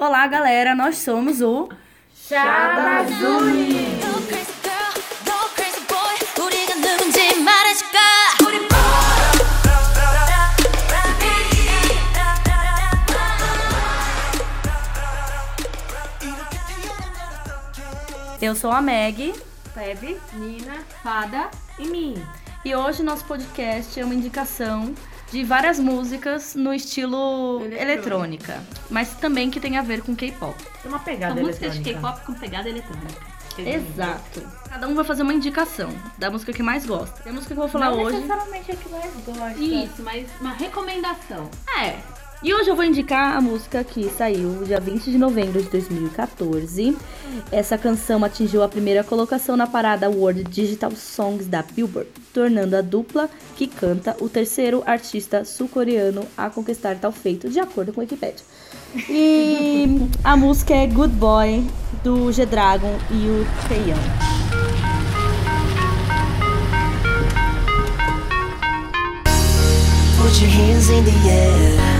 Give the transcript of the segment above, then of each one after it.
Olá, galera, nós somos o Chabazuni. Eu sou a Meg, Pebe, Nina, Fada e mim. E hoje nosso podcast é uma indicação de várias músicas no estilo Eletrônica. eletrônica, mas também que tem a ver com K-pop. Tem uma pegada São músicas de. K-pop com pegada eletrônica. Exato. Cada um vai fazer uma indicação da música que mais gosta. E a música que eu vou falar Não hoje. necessariamente a que mais gosta. Isso, mas uma recomendação. É. E hoje eu vou indicar a música que saiu dia 20 de novembro de 2014. Essa canção atingiu a primeira colocação na parada World Digital Songs da Billboard, tornando a dupla que canta o terceiro artista sul-coreano a conquistar tal feito, de acordo com a Wikipedia. E a música é Good Boy, do G-Dragon e o Taeyong. Put your hands in the air.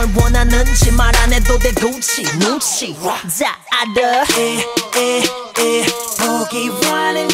뭘 원하는지 말 안 해도 돼 굳이 눈치. 다 알아 에에에 보기와는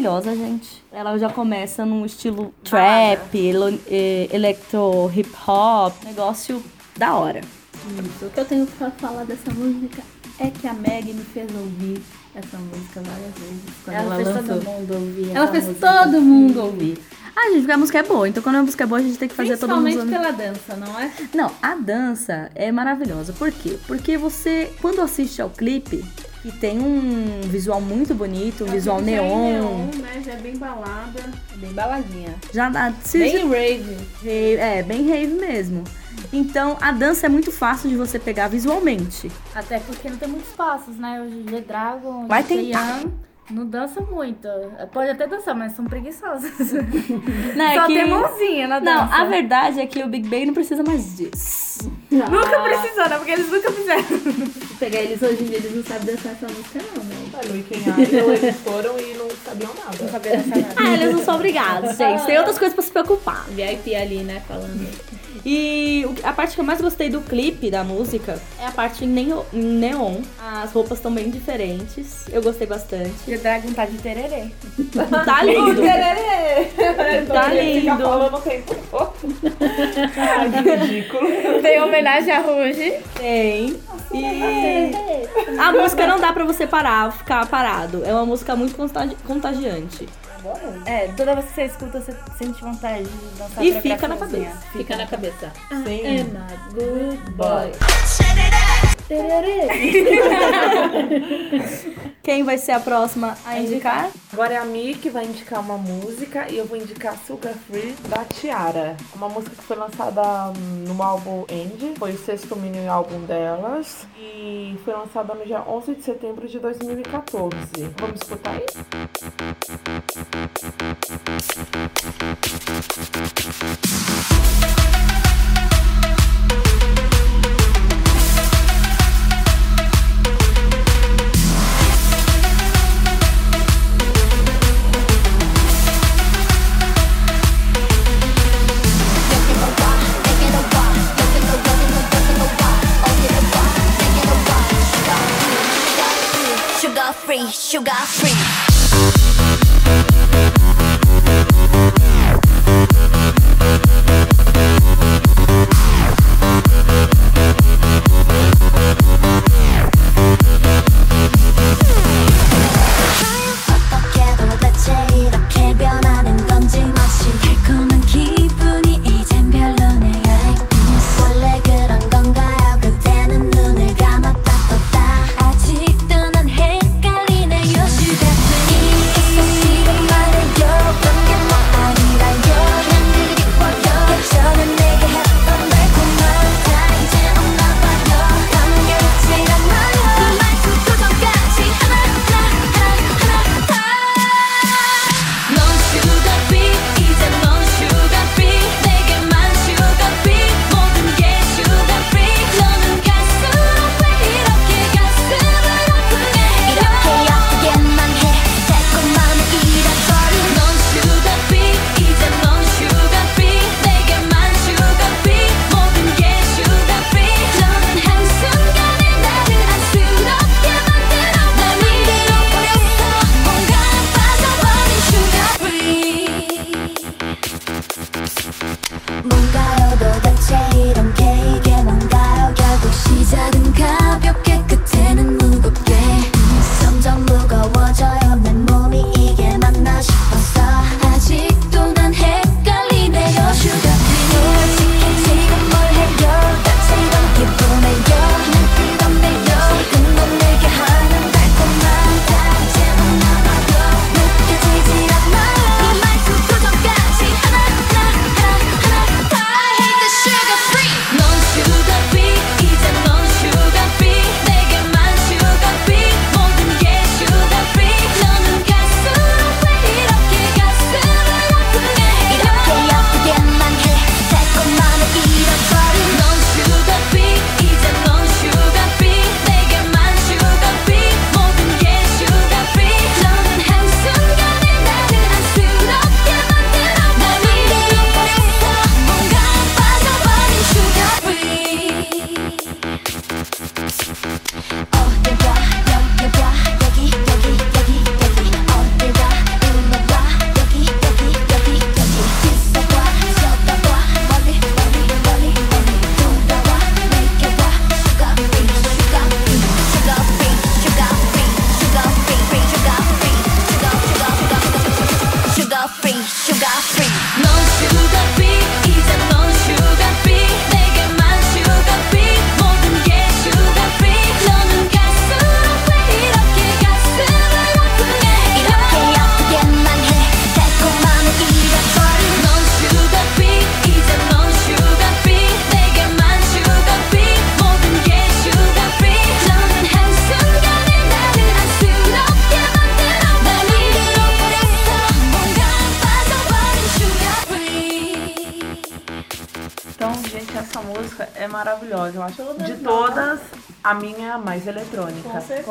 maravilhosa, gente. Ela já começa num estilo trap, electro hip hop, negócio da hora. Isso. O que eu tenho pra falar dessa música é que a Meg me fez ouvir essa música várias vezes. Quando ela, Ela fez lançou. todo mundo ouvir. Ela fez música. todo mundo ouvir. Ah, gente, porque a música é boa. Então, quando a música é boa, a gente tem que fazer todo mundo Principalmente pela dança, não é? Não, a dança é maravilhosa. Por quê? Porque você, quando assiste ao clipe, que tem um visual muito bonito, um visual é neon, neon, né? Já é bem balada. Bem baladinha. já dá. Bem rave. rave- é, bem rave mesmo. Então, a dança é muito fácil de você pegar visualmente. Até porque não tem muitos passos, né? O G-Dragon, Vai o tentar. Young não dança muito. Pode até dançar, mas são preguiçosos. Não, é Só que- tem mãozinha na dança. Não, a verdade é que o Big Bang não precisa mais disso. Nunca precisou, né? Porque eles nunca fizeram. Se pegar eles hoje em dia, eles não sabem dançar essa música, não, né? A Lu e Ken Idol, eles foram e não sabiam nada. Não sabia dançar nada. Ah, eles não são obrigados, gente. Tem outras coisas pra se preocupar. VIP ali, né? Falando. E a parte que eu mais gostei do clipe da música é a parte em neo- em neon. As roupas estão bem diferentes. Eu gostei bastante. G-Dragon tá de tererê. Tá lindo. Tá Fica lindo. falando. Ai, que ridículo. Tem homenagem a Rouge. Tem. E a música não dá pra você parar, ficar parado. É uma música muito É, toda vez que você escuta, você sente vontade de dançar E fica na cabeça. Fica na cabeça. Sim. Good boy. Quem vai ser a próxima a indicar? Agora é a Mi que vai indicar uma música e eu vou indicar Sugar Free da Tiara. Uma música que foi lançada hum, no álbum End, foi o sexto mini álbum delas e foi lançada no dia 11 de setembro de 2014. Vamos escutar aí? Sugar sugar free. go, go.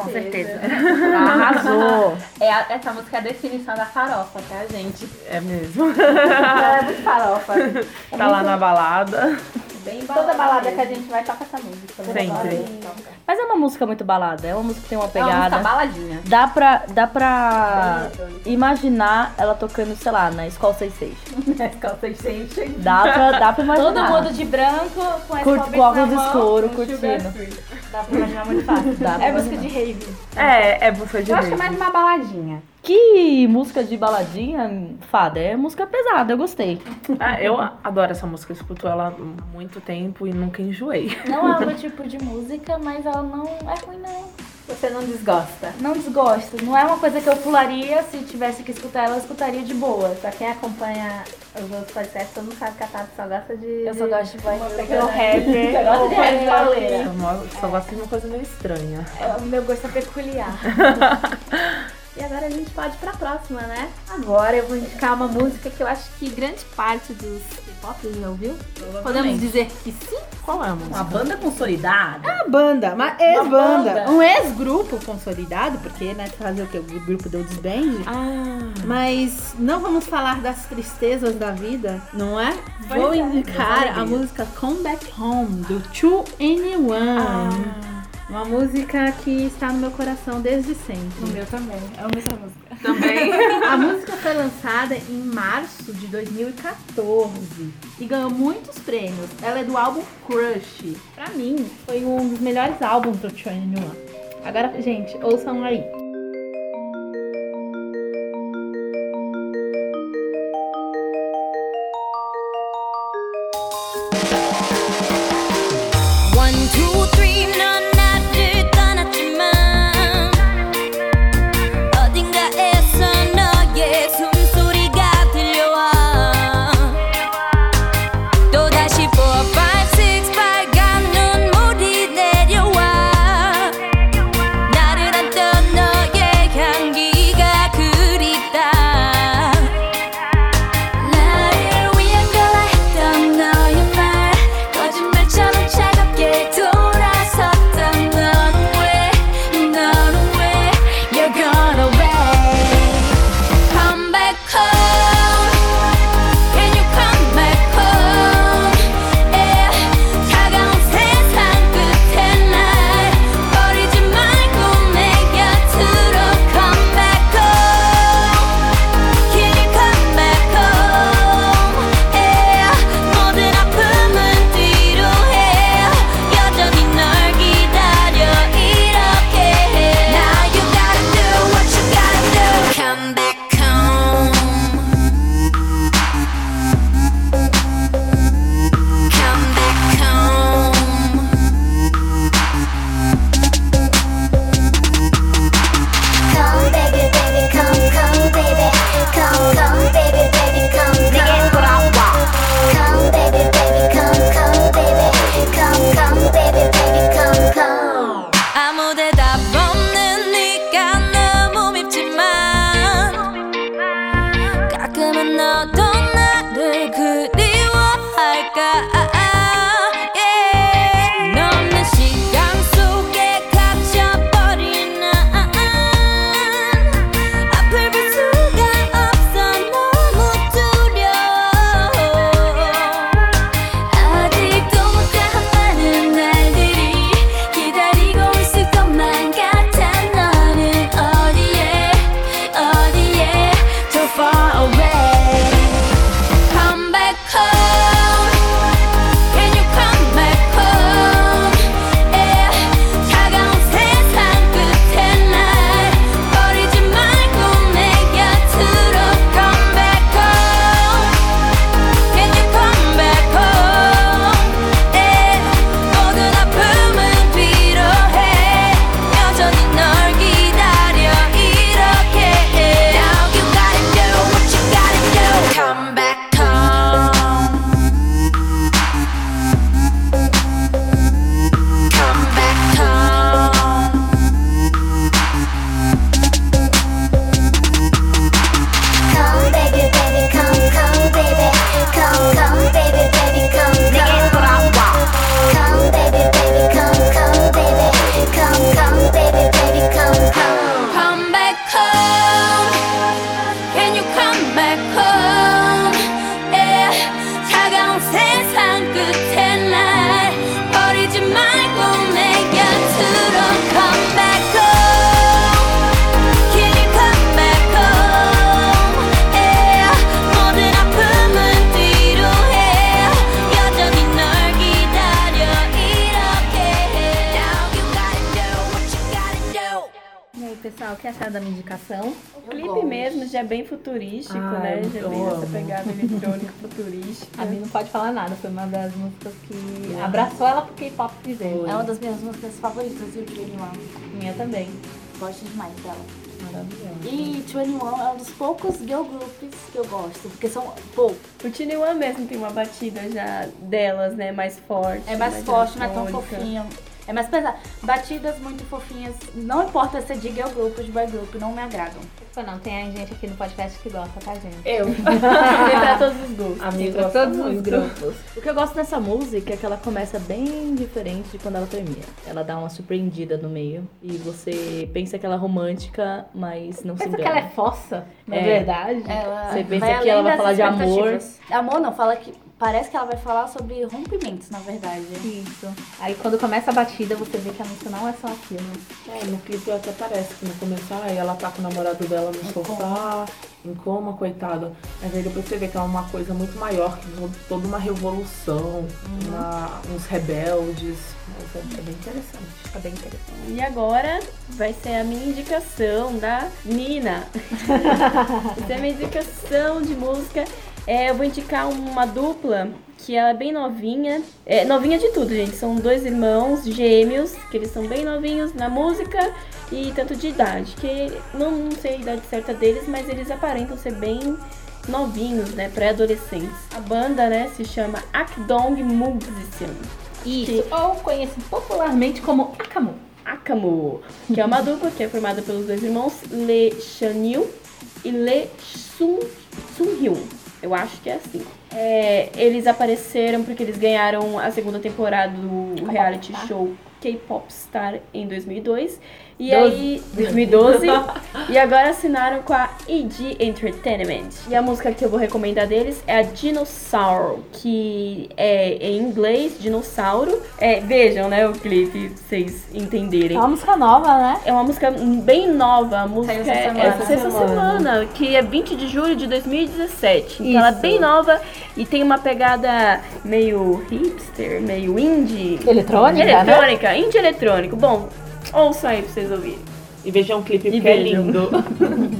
Com certeza. Arrasou. É essa música é a definição da farofa, tá, gente? É mesmo. Ela é muito farofa. tá lá na balada. Bem Toda balada que a gente vai toca essa música. Sempre. Mas é uma música muito balada, é uma música que tem uma É uma pegada. baladinha. Dá pra, dá pra imaginar ela tocando, sei lá, na Escola 66. Escola 600. Dá pra, dá pra imaginar. Todo mundo de branco, com a Curte- com óculos na escuro, curtindo. Dá pra imaginar muito fácil. Dá pra é música de rave. É, é música de Eu acho que é rave. mais uma baladinha. Que música de baladinha, fada, é música pesada, eu gostei. Ah, eu adoro essa música, eu escuto ela há muito tempo e nunca enjoei. Não é o meu tipo de música, mas ela não é ruim, não. Você não desgosta. Não desgosto. Não é uma coisa que eu pularia. Se tivesse que escutar ela, eu escutaria de boa. Pra quem acompanha os outros podcasts, todo mundo sabe que a Tati só gosta de... Eu só gosto de voz pelo rapper. Você gosta de rap. Eu só gosto de uma coisa meio estranha. O meu gosto é peculiar. E agora a gente pode ir pra próxima, né? Agora eu vou indicar uma música que eu acho que grande parte dos K-pop já ouviu. Podemos dizer que sim? Qual é a música? Uma banda consolidada. Uma banda, uma ex-banda. banda. Um ex-grupo consolidado, porque, né, fazer o que? O grupo deu desband. Ah, Mas não vamos falar das tristezas da vida, não é? Vou indicar a música Come Back Home, do 2NE1. Uma música que está no meu coração desde sempre. meu também. Amo essa música. também. A música foi lançada em março de 2014 e ganhou muitos prêmios. Ela é do álbum Crush. Pra mim, foi um dos melhores álbuns do 2NE1. Agora, gente, ouçam aí. É uma das minhas músicas favoritas do 21. Minha também. Gosto demais dela. Maravilhosa. E 21 é um dos poucos girl groups que eu gosto, porque são poucos. O Tiny One mesmo tem uma batida já delas, né? Mais forte. É mais forte, não é tão eletrônica. É mais pesado. Batidas muito fofinhas. Não importa se é de girl group ou de boy group, não me agradam. Foi não, tem gente aqui no podcast que gosta, tá, gente? Eu. Tem pra todos os gostos. Amigo, Pra todos os muito. grupos. O que eu gosto dessa música é que ela começa bem diferente de quando ela termina. Ela dá uma surpreendida no meio. E você pensa que ela é romântica, mas não se Pensa que engana. ela é fossa, na É. verdade. Ela Você pensa que ela vai falar de amor. Amor não, fala que. Parece que ela vai falar sobre rompimentos, na verdade. Isso. Aí quando começa a batida, você vê que a música não é só aquilo. É, no clipe até parece que no começo, ai, ela tá com o namorado dela no sofá, em coma, coitado. Mas aí depois você vê que é uma coisa muito maior, que to- toda uma revolução, uma- uns rebeldes. Mas é, é bem interessante. Fica bem interessante. E agora vai ser a minha indicação da Nina. Essa é a minha indicação de música. É, eu vou indicar uma dupla que ela é bem novinha. É, novinha de tudo, gente. São dois irmãos gêmeos, que eles são bem novinhos na música e tanto de idade. Que não, não sei a idade certa deles, mas eles aparentam ser bem novinhos, né? Pré-adolescentes. A banda, né, se chama Akdong Musician. Isso. Ou conhecido popularmente como Akamu. Akamo, que é uma dupla que é formada pelos dois irmãos Le Chanil e Le Sun, Sun Hyun. Eu acho que é assim. É, eles apareceram porque eles ganharam a segunda temporada do reality show K-Pop Star em 2002. E aí, 2012. e agora assinaram com a EG Entertainment. E a música que eu vou recomendar deles é a Dinosaur, que é em inglês, dinossauro. É, vejam, né, o clipe, pra vocês entenderem. É uma música nova, né? É uma música bem nova, a música essa é semana. essa essa semana, que é 20 de julho de 2017. Então ela é bem nova e tem uma pegada meio hipster, meio indie. Eletrônica, né? Eletrônica, indie eletrônico. Bom, ouça aí pra vocês ouvirem. E vejam o clipe E porque é lindo.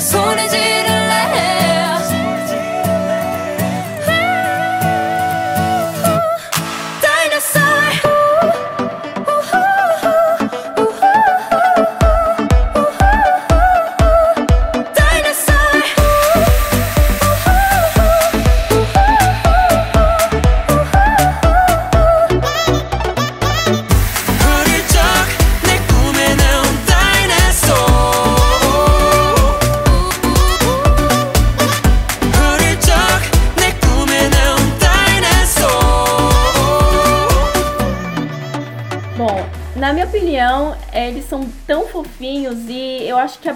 손에 쥐는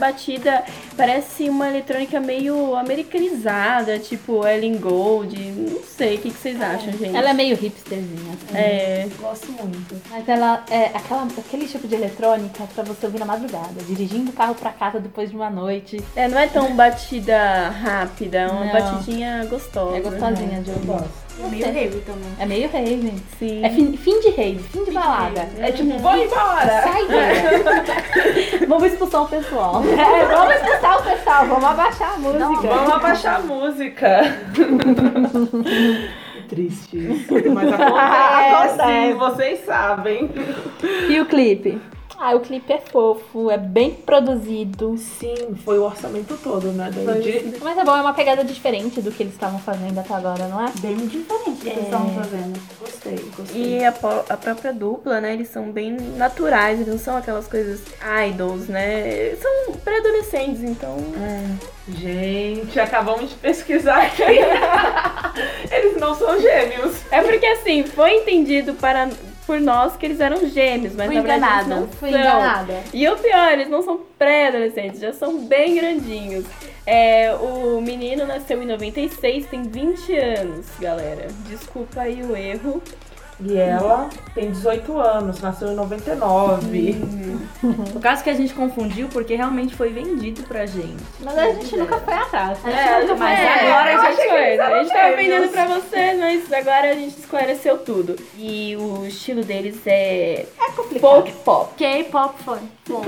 batida parece uma eletrônica meio americanizada, tipo Ellen Gold. Não sei, o que, que vocês acham, gente? Ela é meio hipsterzinha. É, Gosto muito. Mas ela é aquela, aquele tipo de eletrônica pra você ouvir na madrugada, dirigindo o carro pra casa depois de uma noite. é, não é tão batida rápida, é uma Não. batidinha gostosa. É gostosinha de ouvir. É meio rave também. É meio rave. Sim. É fim, fim de rave, fim de balada. É tipo, vou embora! Sai daí. Vamos expulsar o pessoal. É, vamos expulsar o pessoal, vamos abaixar a música. Vamos abaixar a música. Triste isso. Mas acontece, Acontece. vocês sabem. E o clipe? Ah, o clipe é fofo, é bem produzido. Sim, foi o orçamento todo, né? daí de- Mas é bom, é uma pegada diferente do que eles estavam fazendo até agora, não é? Bem diferente do que eles estavam fazendo. Gostei, gostei. E a, a própria dupla, né? Eles são bem naturais, eles não são aquelas coisas idols, né? São pré-adolescentes, então. Gente, acabamos de pesquisar aqui. Eles não são gêmeos. É porque assim, foi entendido para, por nós que eles eram gêmeos, mas Fui na verdade enganada, não Fui são. enganada. E o pior, eles não são pré-adolescentes, já são bem grandinhos. É, o menino nasceu em 96, tem 20 anos, galera. Desculpa aí o erro. E ela tem 18 anos, nasceu em 99. O caso que a gente confundiu porque realmente foi vendido pra gente. Mas a gente nunca foi atrás. né? É, Mas É, agora a gente foi. A eram gente tava vendendo pra vocês, mas agora a gente esclareceu tudo. E o estilo deles é. É folk pop. K-pop funk. O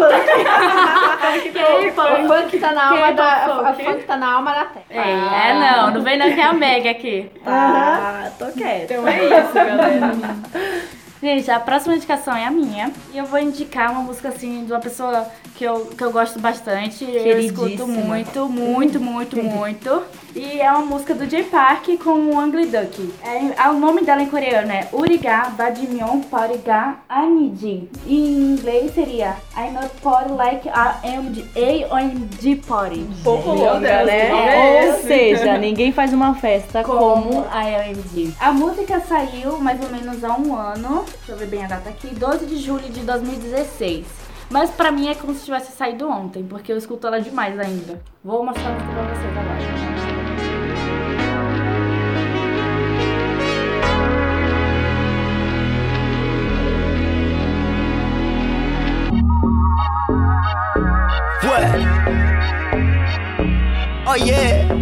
funk tá na alma da, K-pop a funk tá na alma da terra. É, não, não vem não que é a Meg aqui. Ah, tô quieta. Então é isso, galera. えっ? Gente, a próxima indicação é a minha. E eu vou indicar uma música, assim, de uma pessoa que eu, que eu gosto bastante. Eu escuto muito, muito, muito, muito. E é uma música do J Park com o Angry Duck. É, é- o nome dela em coreano é Uriga Badimyeon Pariga Aniji. Em inglês seria I'm a party like a AMG, AMG Party. Pouco longa, Deus, né? é. Ou seja, ninguém faz uma festa como. como a AMG. A música saiu mais ou menos há um ano, deixa eu ver bem a data aqui, 12 de julho de 2016. Mas pra mim é como se tivesse saído ontem, porque eu escuto ela demais ainda. Vou mostrar música pra vocês agora. What? Oh yeah.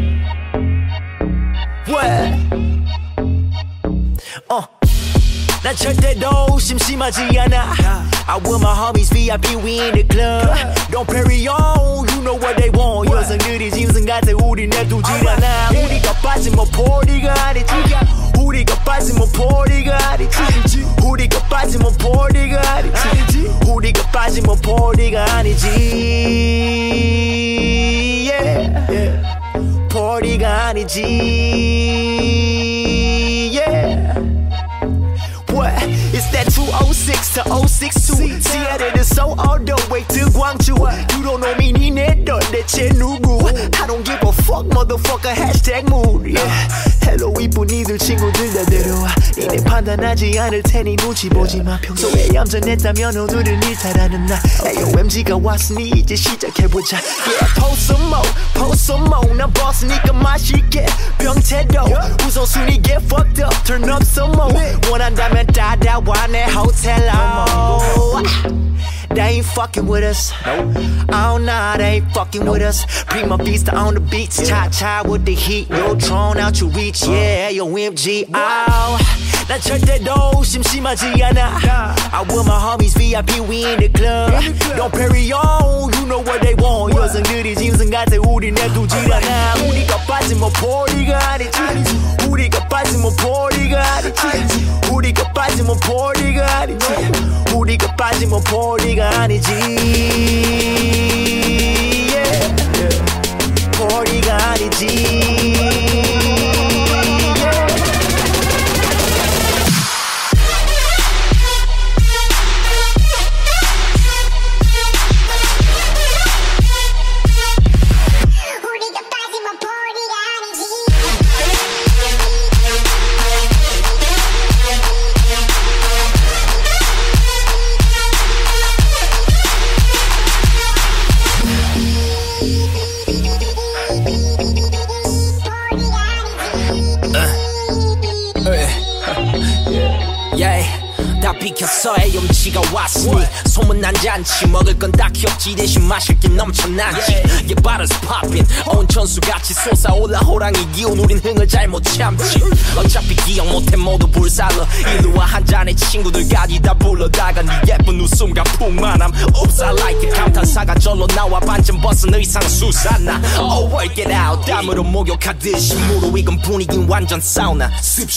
심심하지 않아. I with my homies VIP we in the club. Don't parry on, you know what they want. 여성들이 짐승 같아 우리 내두질 않아. 우리가 빠지면 포리가 아니지. 우리가 빠지면 포리가 아니지. 우리가 빠지면 포리가 아니지. 우리가 빠지면 포리가 아니지. Yeah. 포리가 아니지. 206 to 062. Seattle to Seoul all the way to Gwangju. You don't know me, 니네 널내 대체 누구 I don't give a fuck motherfucker hashtag mood yeah. 헬로 이쁜 이들 친구들 다 데려와 이내 판단하지 않을 테니 눈치 보지 마 평소에 얌전했다면 오늘은 일탈하는 날 AOMG가 왔으니 이제 시작해보자 Yeah post some more post some more 난 boss니까 맛있게 병태도 우선순위 get fucked up turn up some more 원한다면 따라와 내 호텔 로 They ain't fucking with us. Oh nah, they ain't fucking with us. Prima vista on the beats, cha cha with the heat. No drone out your reach, yeah, yo MG. Oh, 난 절대로 심심하지 않아. I with my homies VIP, we in the club. Don't parry on, you know what they want. 여성들이 짐승 같아, 우리 내두질 않아. 우리가 빠지면 포리가 아니지. 우리가 빠지면 포리가 아니지. 우리가 빠지면 포리가 아니지. 우리가 빠지면 포리가 아니지. 포리가 아니지. 소문난 잔치 먹을 건 딱히 없지. 대신 마실 게 넘쳐나지. Yeah. bottles popping 온천수같이 솟아올라 호랑이 기운 우린 흥을 잘 못 참지. 어차피 기억 못해 모두 불살러. 일루와 한 잔의 친구들까지 다 불러다가 네 예쁜 웃음과 풍만함. Oops I like it 감탄사가 절로 나와 반쯤 벗은 의상 수사나. Oh work it out. 땀으로 목욕하듯이 무르익은 분위긴 완전 사우나.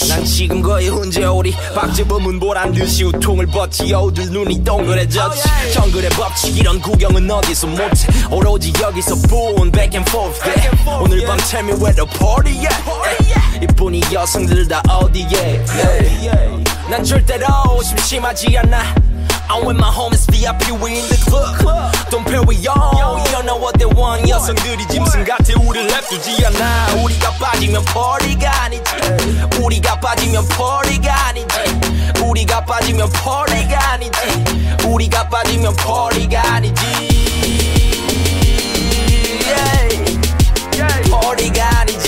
난 지금 거의 훈제오리 박재범은 보란 듯이 우통을 벗지 여우들 눈이 동그래졌지 정글의 법칙 이런 구경은 어디서 못해 오로지 여기서 본 back and forth yeah. 오늘 밤 tell me where the party at yeah. 이뿐이 여성들 다 어디에 yeah. 난 절대로 심심하지 않아 I'm with my homies VIP we in the club Don't pair we on You don't know what they want 여성들이 짐승 같아 우릴 냅두지 않아 우리가 빠지면 party가 아니지 우리가 빠지면 party가 아니지 우리가 빠지면 party가 아니지. 우리가 빠지면 party가 아니지. Party가 아니지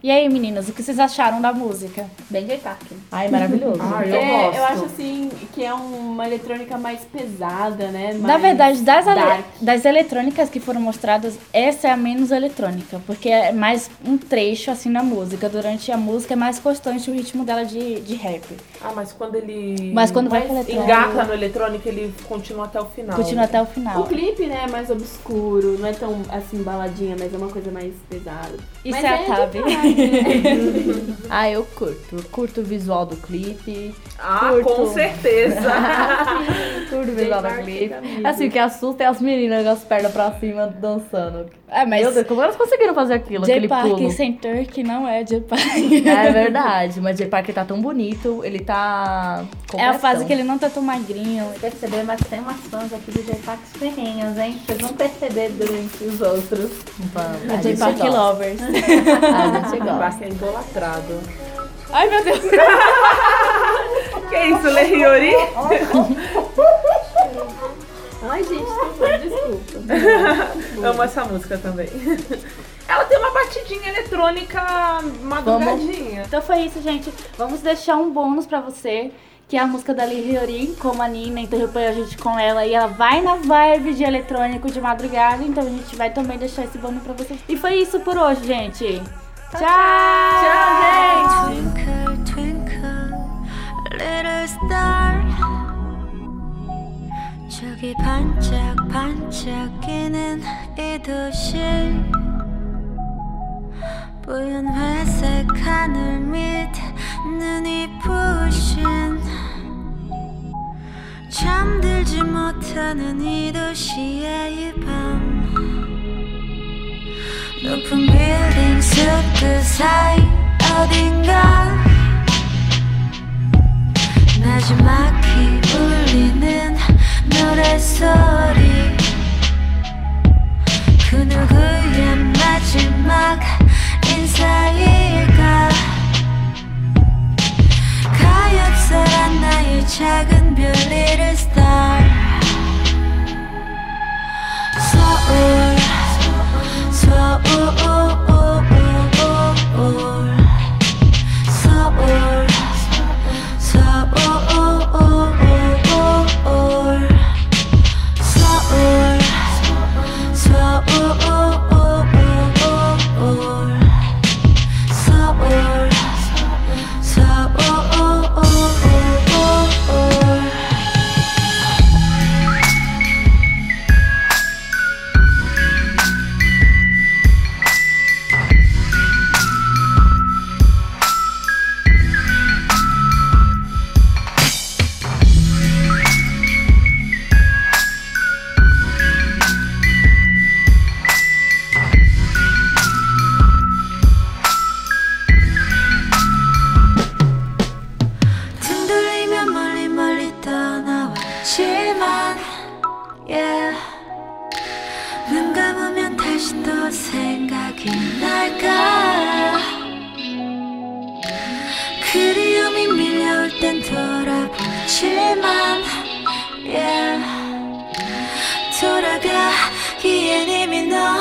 E aí, meninas, o que vocês acharam da música? Bem J Park. Ai, maravilhoso. Ai, eu É, gosto. eu acho assim que é uma eletrônica mais pesada, né? Na Mais verdade, das, dark. das eletrônicas que foram mostradas, essa é a menos eletrônica, porque é mais um trecho assim na música. Durante a música é mais constante o ritmo dela de, de rap. Ah, mas quando ele. Mas quando vai pro engata no eletrônico, ele continua até o final. Continua até o O final. clipe, né, é mais obscuro, não é tão assim baladinha, mas é uma coisa mais pesada. Isso Mas é a de Tabi. né? Ah, eu curto. Eu curto o visual do clipe. Ah, Curto. com certeza. Curto o visual do clipe. Assim, o que assusta é as meninas com as pernas pra cima dançando. É, mas Meu Deus, como elas conseguiram fazer aquilo? J aquele Park pulo? sem Turk não é J Park. É verdade, mas J Park tá tão bonito, ele tá. É a fase que ele não tá tão magrinho. Perceber, mas tem umas fãs aqui do J Park ferrenhas, hein? Vocês vão perceber durante os outros. Vamos, É a J gente Park gosta. Lovers. A gente gosta. Vai ser idolatrado. Ai, meu Deus. Que isso, Lê Hiyori? Ai, gente, desculpa. Amo essa música também. Ela tem uma batidinha eletrônica madrugadinha. Então foi isso, gente. Vamos deixar um bônus pra você que é a música da Lee Hyorin, como a Nina interrompeu a gente com ela e ela vai na vibe de eletrônico de madrugada, então a gente vai também deixar esse bônus pra vocês. E foi isso por hoje, gente. Tchau! Tchau, gente! Twinkle, twinkle, little star. 저기 반짝반짝이는 이 도시. 뿌연 회색 하늘 밑 눈이 부신. 잠들지 못하는 이 도시의 이 밤. 높은 빌딩 숲그 사이 어딘가 마지막히 울리는 노래소리 그 누구의 날까 그리움이 밀려올 땐 돌아보지만 yeah. 돌아가기엔 이미 너